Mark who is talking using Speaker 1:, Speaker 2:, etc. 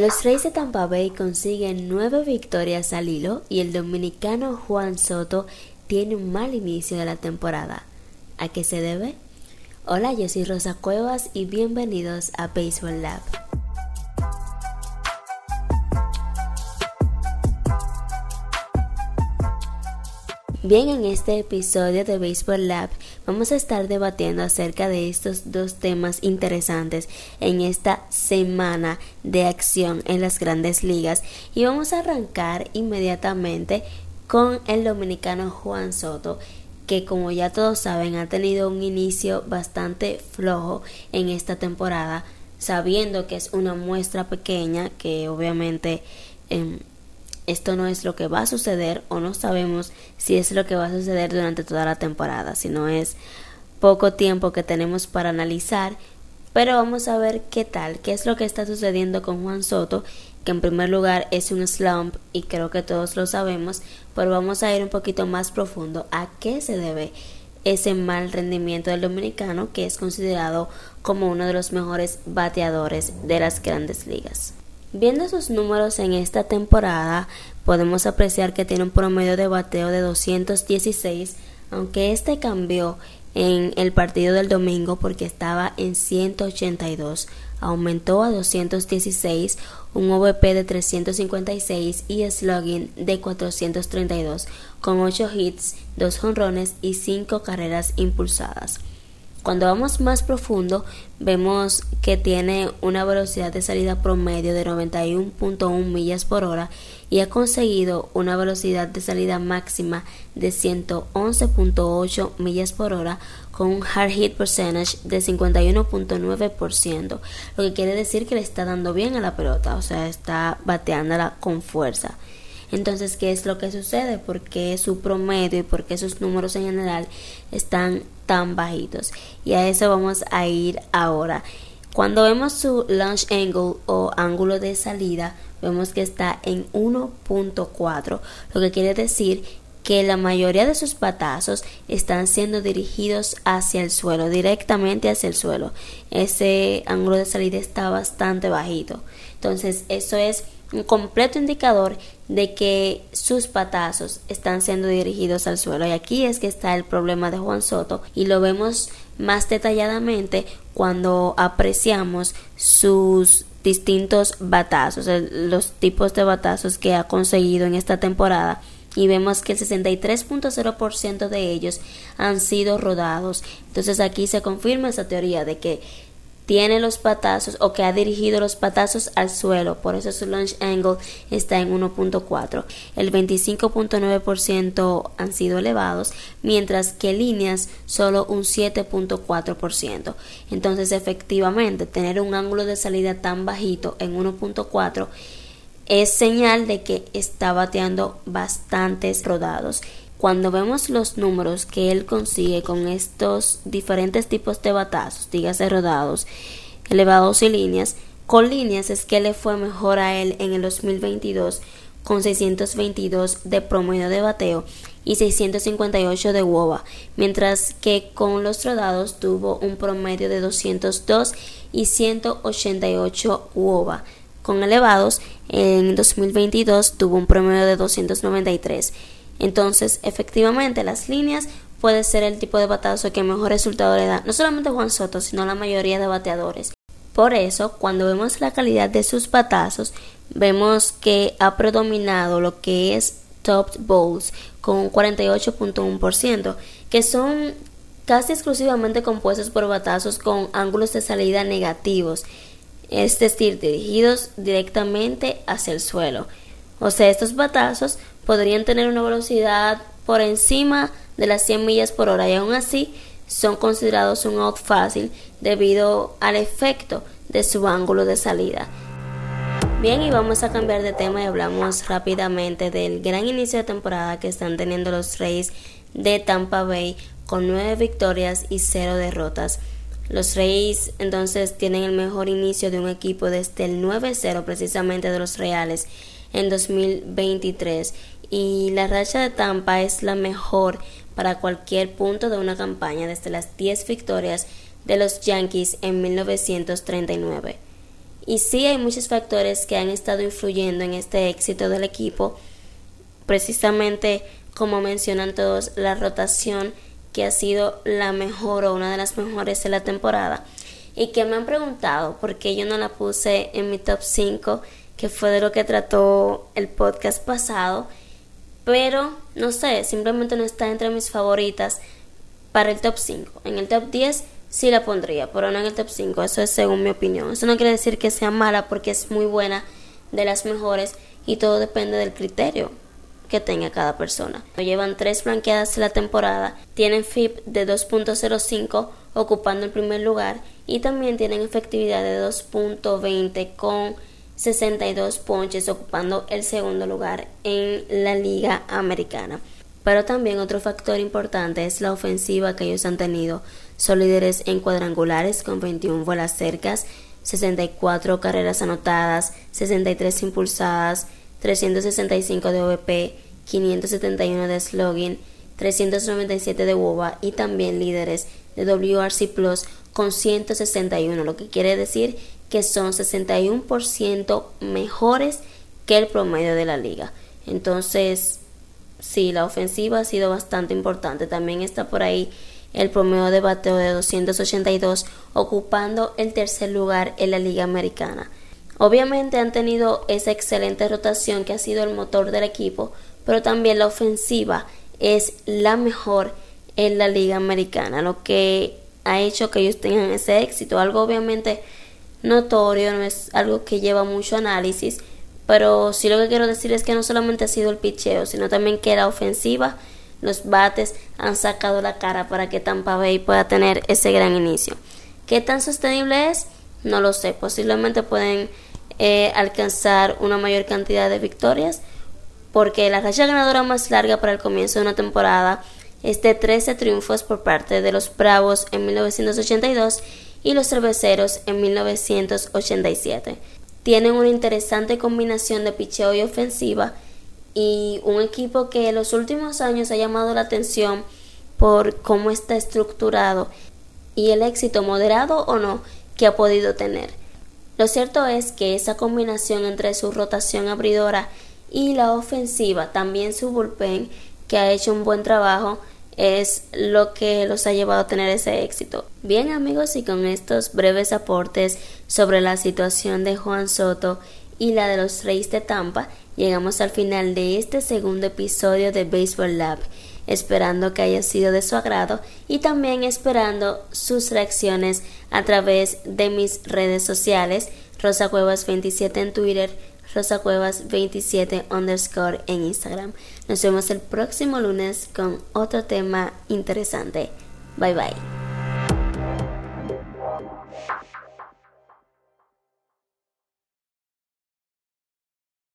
Speaker 1: Los Reyes de Tampa Bay consiguen nueve victorias al hilo y el dominicano Juan Soto tiene un mal inicio de la temporada. ¿A qué se debe? Hola, yo soy Rosa Cuevas y bienvenidos a Baseball Lab. Bien, en este episodio de Baseball Lab vamos a estar debatiendo acerca de estos dos temas interesantes en esta semana de acción en las grandes ligas. Y vamos a arrancar inmediatamente con el dominicano Juan Soto que como ya todos saben ha tenido un inicio bastante flojo en esta temporada sabiendo que es una muestra pequeña que obviamente em, esto no es lo que va a suceder o no sabemos si es lo que va a suceder durante toda la temporada, sino es poco tiempo que tenemos para analizar, pero vamos a ver qué tal, qué es lo que está sucediendo con Juan Soto, que en primer lugar es un slump y creo que todos lo sabemos, pero vamos a ir un poquito más profundo a qué se debe ese mal rendimiento del dominicano que es considerado como uno de los mejores bateadores de las grandes ligas. Viendo sus números en esta temporada, podemos apreciar que tiene un promedio de bateo de 216, aunque este cambió en el partido del domingo porque estaba en 182, aumentó a 216, un OVP de 356 y slugging de 432, con 8 hits, 2 jonrones y 5 carreras impulsadas. Cuando vamos más profundo, vemos que tiene una velocidad de salida promedio de 91.1 millas por hora y ha conseguido una velocidad de salida máxima de 111.8 millas por hora con un hard hit percentage de 51.9%, lo que quiere decir que le está dando bien a la pelota, o sea, está bateándola con fuerza. Entonces, ¿qué es lo que sucede? ¿Por qué su promedio y por qué sus números en general están tan bajitos? Y a eso vamos a ir ahora. Cuando vemos su launch angle o ángulo de salida, vemos que está en 1.4, lo que quiere decir que la mayoría de sus patazos están siendo dirigidos hacia el suelo, directamente hacia el suelo. Ese ángulo de salida está bastante bajito. Entonces, eso es un completo indicador de que sus patazos están siendo dirigidos al suelo. Y aquí es que está el problema de Juan Soto y lo vemos más detalladamente cuando apreciamos sus distintos batazos, los tipos de batazos que ha conseguido en esta temporada y vemos que el 63.0% de ellos han sido rodados. Entonces aquí se confirma esa teoría de que tiene los patazos o que ha dirigido los patazos al suelo, por eso su launch angle está en 1.4. El 25.9% han sido elevados, mientras que líneas solo un 7.4%. Entonces, efectivamente, tener un ángulo de salida tan bajito en 1.4 es señal de que está bateando bastantes rodados cuando vemos los números que él consigue con estos diferentes tipos de batazos, dígase rodados, elevados y líneas, con líneas es que le fue mejor a él en el 2022 con 622 de promedio de bateo y 658 de WOBA, mientras que con los rodados tuvo un promedio de 202 y 188 WOBA. Con elevados, en 2022 tuvo un promedio de 293 entonces, efectivamente, las líneas puede ser el tipo de batazo que mejor resultado le da, no solamente Juan Soto, sino la mayoría de bateadores. Por eso, cuando vemos la calidad de sus batazos, vemos que ha predominado lo que es top bowls con un 48.1%, que son casi exclusivamente compuestos por batazos con ángulos de salida negativos, es decir, dirigidos directamente hacia el suelo. O sea, estos batazos podrían tener una velocidad por encima de las 100 millas por hora y aún así son considerados un out fácil debido al efecto de su ángulo de salida. Bien, y vamos a cambiar de tema y hablamos rápidamente del gran inicio de temporada que están teniendo los Reyes de Tampa Bay con 9 victorias y 0 derrotas. Los Reyes entonces tienen el mejor inicio de un equipo desde el 9-0 precisamente de los Reales en 2023 y la racha de Tampa es la mejor para cualquier punto de una campaña desde las 10 victorias de los Yankees en 1939. Y sí hay muchos factores que han estado influyendo en este éxito del equipo. Precisamente como mencionan todos, la rotación que ha sido la mejor o una de las mejores de la temporada. Y que me han preguntado por qué yo no la puse en mi top 5, que fue de lo que trató el podcast pasado. Pero no sé, simplemente no está entre mis favoritas para el top 5. En el top 10 sí la pondría, pero no en el top 5. Eso es según mi opinión. Eso no quiere decir que sea mala porque es muy buena, de las mejores y todo depende del criterio que tenga cada persona. Llevan tres blanqueadas de la temporada, tienen FIP de 2.05 ocupando el primer lugar y también tienen efectividad de 2.20 con 62 ponches ocupando el segundo lugar en la liga americana. Pero también otro factor importante es la ofensiva que ellos han tenido. Son líderes en cuadrangulares con 21 bolas cercas, 64 carreras anotadas, 63 impulsadas, 365 de OVP, 571 de slogan, 397 de WOBA y también líderes de WRC Plus con 161, lo que quiere decir que son 61% mejores que el promedio de la liga. Entonces, sí, la ofensiva ha sido bastante importante. También está por ahí el promedio de bateo de 282, ocupando el tercer lugar en la liga americana. Obviamente han tenido esa excelente rotación que ha sido el motor del equipo, pero también la ofensiva es la mejor en la liga americana, lo que ha hecho que ellos tengan ese éxito. Algo obviamente notorio, no es algo que lleva mucho análisis, pero sí lo que quiero decir es que no solamente ha sido el picheo, sino también que la ofensiva, los bates han sacado la cara para que Tampa Bay pueda tener ese gran inicio. ¿Qué tan sostenible es? No lo sé, posiblemente pueden eh, alcanzar una mayor cantidad de victorias, porque la racha ganadora más larga para el comienzo de una temporada es de 13 triunfos por parte de los Bravos en 1982 y los Cerveceros en 1987. Tienen una interesante combinación de picheo y ofensiva y un equipo que en los últimos años ha llamado la atención por cómo está estructurado y el éxito moderado o no que ha podido tener. Lo cierto es que esa combinación entre su rotación abridora y la ofensiva, también su bullpen, que ha hecho un buen trabajo, es lo que los ha llevado a tener ese éxito. Bien amigos, y con estos breves aportes sobre la situación de Juan Soto y la de los Reyes de Tampa, llegamos al final de este segundo episodio de Baseball Lab, esperando que haya sido de su agrado y también esperando sus reacciones a través de mis redes sociales, Rosa Cuevas 27 en Twitter, Rosa Cuevas 27 underscore en Instagram. Nos vemos el próximo lunes con otro tema interesante. Bye bye.